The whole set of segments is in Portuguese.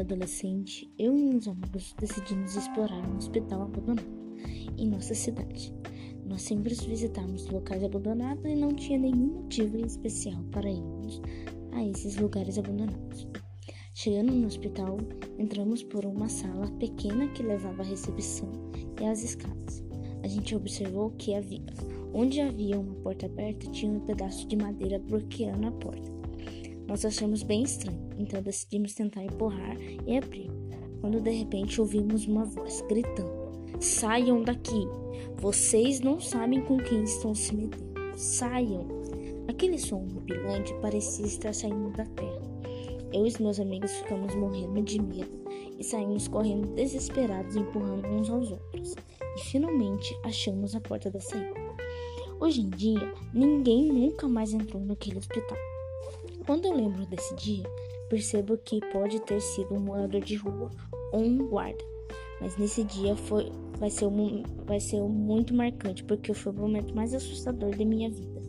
adolescente, eu e meus amigos decidimos explorar um hospital abandonado em nossa cidade. Nós sempre visitávamos locais abandonados e não tinha nenhum motivo especial para irmos a esses lugares abandonados. Chegando no hospital, entramos por uma sala pequena que levava à recepção e às escadas. A gente observou que havia, onde havia uma porta aberta, tinha um pedaço de madeira bloqueando a porta. Nós achamos bem estranho, então decidimos tentar empurrar e abrir. Quando de repente ouvimos uma voz gritando: Saiam daqui! Vocês não sabem com quem estão se metendo. Saiam! Aquele som horripilante parecia estar saindo da terra. Eu e meus amigos ficamos morrendo de medo e saímos correndo desesperados, empurrando uns aos outros. E finalmente achamos a porta da saída. Hoje em dia, ninguém nunca mais entrou naquele hospital. Quando eu lembro desse dia, percebo que pode ter sido um morador de rua ou um guarda. Mas nesse dia foi, vai, ser um, vai ser muito marcante, porque foi o momento mais assustador da minha vida.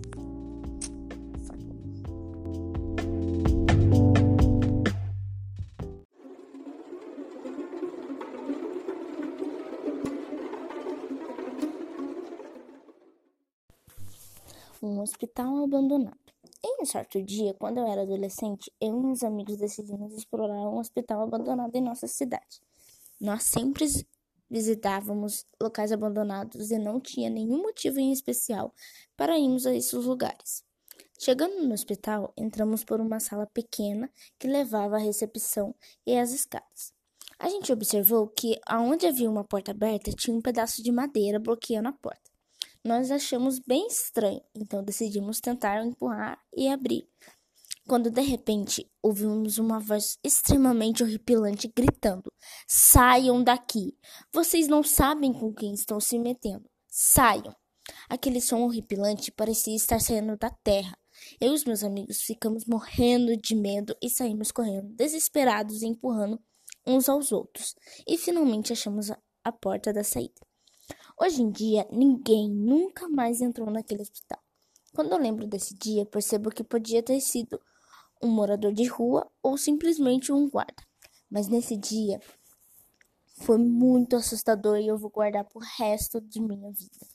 Um hospital abandonado. Em um certo dia, quando eu era adolescente, eu e meus amigos decidimos explorar um hospital abandonado em nossa cidade. Nós sempre visitávamos locais abandonados e não tinha nenhum motivo em especial para irmos a esses lugares. Chegando no hospital, entramos por uma sala pequena que levava à recepção e às escadas. A gente observou que, aonde havia uma porta aberta, tinha um pedaço de madeira bloqueando a porta. Nós achamos bem estranho, então decidimos tentar empurrar e abrir. Quando de repente ouvimos uma voz extremamente horripilante gritando: Saiam daqui! Vocês não sabem com quem estão se metendo. Saiam! Aquele som horripilante parecia estar saindo da terra. Eu e os meus amigos ficamos morrendo de medo e saímos correndo, desesperados e empurrando uns aos outros. E finalmente achamos a porta da saída. Hoje em dia, ninguém nunca mais entrou naquele hospital. Quando eu lembro desse dia, percebo que podia ter sido um morador de rua ou simplesmente um guarda. Mas nesse dia foi muito assustador e eu vou guardar pro resto de minha vida.